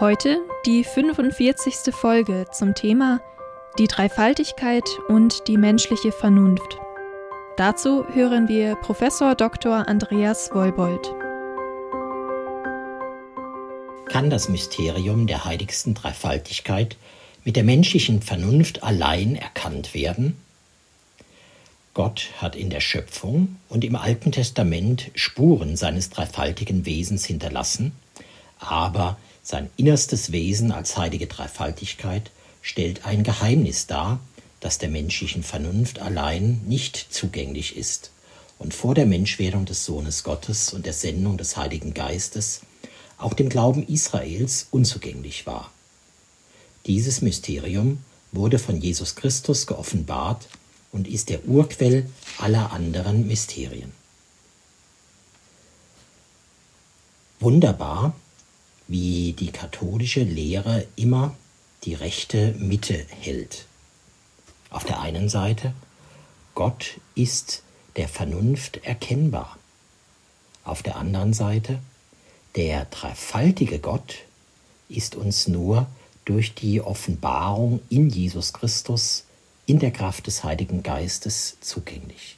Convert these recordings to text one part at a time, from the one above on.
Heute die 45. Folge zum Thema Die Dreifaltigkeit und die menschliche Vernunft. Dazu hören wir Professor Dr. Andreas Wolbold. Kann das Mysterium der heiligsten Dreifaltigkeit mit der menschlichen Vernunft allein erkannt werden? Gott hat in der Schöpfung und im Alten Testament Spuren seines dreifaltigen Wesens hinterlassen, aber sein innerstes Wesen als heilige Dreifaltigkeit stellt ein Geheimnis dar, das der menschlichen Vernunft allein nicht zugänglich ist und vor der Menschwerdung des Sohnes Gottes und der Sendung des Heiligen Geistes auch dem Glauben Israels unzugänglich war. Dieses Mysterium wurde von Jesus Christus geoffenbart und ist der Urquell aller anderen Mysterien. Wunderbar wie die katholische Lehre immer die rechte Mitte hält. Auf der einen Seite, Gott ist der Vernunft erkennbar. Auf der anderen Seite, der dreifaltige Gott ist uns nur durch die Offenbarung in Jesus Christus in der Kraft des Heiligen Geistes zugänglich.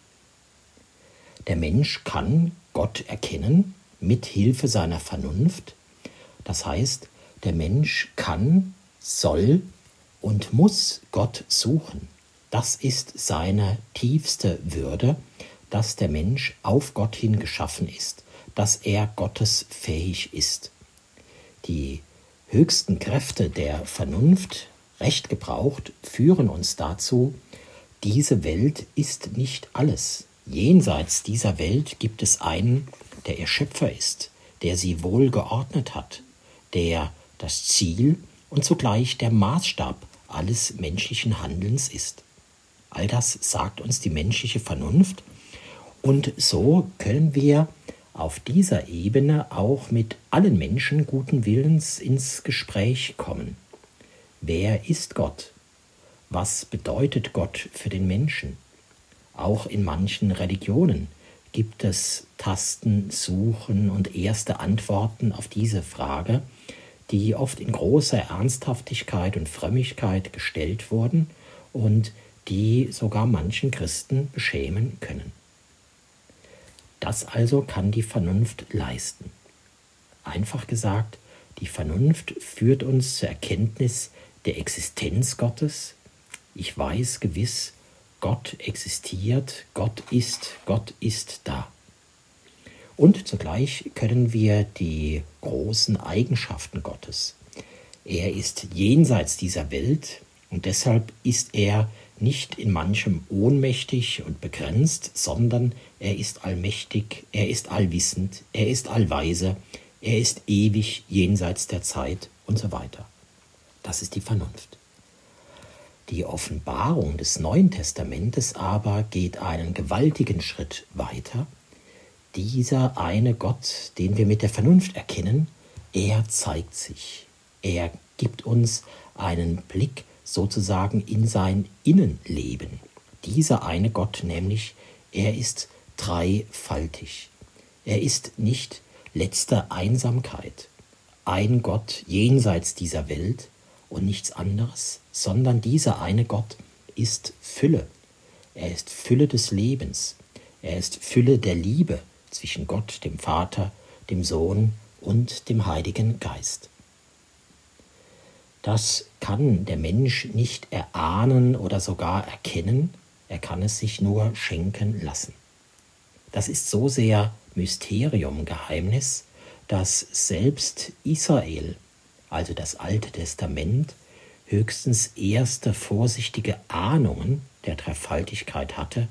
Der Mensch kann Gott erkennen mit Hilfe seiner Vernunft, das heißt, der Mensch kann, soll und muss Gott suchen. Das ist seine tiefste Würde, dass der Mensch auf Gott hin geschaffen ist, dass er Gottes fähig ist. Die höchsten Kräfte der Vernunft, recht gebraucht, führen uns dazu, diese Welt ist nicht alles. Jenseits dieser Welt gibt es einen, der ihr Schöpfer ist, der sie wohl geordnet hat, der das Ziel und zugleich der Maßstab alles menschlichen Handelns ist. All das sagt uns die menschliche Vernunft und so können wir auf dieser Ebene auch mit allen Menschen guten Willens ins Gespräch kommen. Wer ist Gott? Was bedeutet Gott für den Menschen? Auch in manchen Religionen gibt es Tasten, Suchen und erste Antworten auf diese Frage, die oft in großer Ernsthaftigkeit und Frömmigkeit gestellt wurden und die sogar manchen Christen beschämen können. Das also kann die Vernunft leisten. Einfach gesagt, die Vernunft führt uns zur Erkenntnis der Existenz Gottes. Ich weiß gewiss, Gott existiert, Gott ist, Gott ist da. Und zugleich können wir die großen Eigenschaften Gottes. Er ist jenseits dieser Welt und deshalb ist er nicht in manchem ohnmächtig und begrenzt, sondern er ist allmächtig, er ist allwissend, er ist allweise, er ist ewig jenseits der Zeit und so weiter. Das ist die Vernunft. Die Offenbarung des Neuen Testamentes aber geht einen gewaltigen Schritt weiter dieser eine Gott, den wir mit der Vernunft erkennen, er zeigt sich. Er gibt uns einen Blick sozusagen in sein Innenleben. Dieser eine Gott nämlich, er ist dreifaltig. Er ist nicht letzte Einsamkeit, ein Gott jenseits dieser Welt und nichts anderes, sondern dieser eine Gott ist Fülle. Er ist Fülle des Lebens. Er ist Fülle der Liebe zwischen Gott, dem Vater, dem Sohn und dem Heiligen Geist. Das kann der Mensch nicht erahnen oder sogar erkennen, er kann es sich nur schenken lassen. Das ist so sehr Mysterium, Geheimnis, dass selbst Israel, also das Alte Testament, höchstens erste vorsichtige Ahnungen der Dreifaltigkeit hatte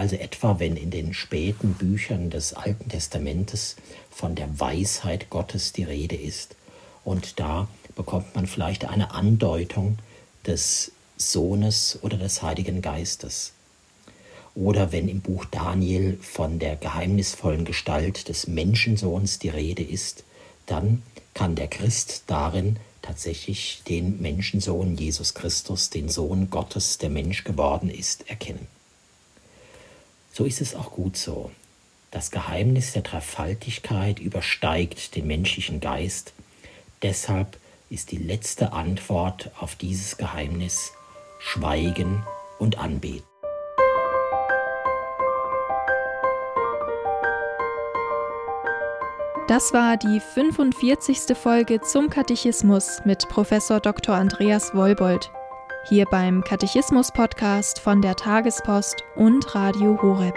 also etwa wenn in den späten Büchern des Alten Testamentes von der Weisheit Gottes die Rede ist. Und da bekommt man vielleicht eine Andeutung des Sohnes oder des Heiligen Geistes. Oder wenn im Buch Daniel von der geheimnisvollen Gestalt des Menschensohns die Rede ist, dann kann der Christ darin tatsächlich den Menschensohn Jesus Christus, den Sohn Gottes, der Mensch geworden ist, erkennen. So ist es auch gut so. Das Geheimnis der Dreifaltigkeit übersteigt den menschlichen Geist. Deshalb ist die letzte Antwort auf dieses Geheimnis Schweigen und Anbeten. Das war die 45. Folge zum Katechismus mit Professor Dr. Andreas Wollbold. Hier beim Katechismus-Podcast von der Tagespost und Radio Horeb.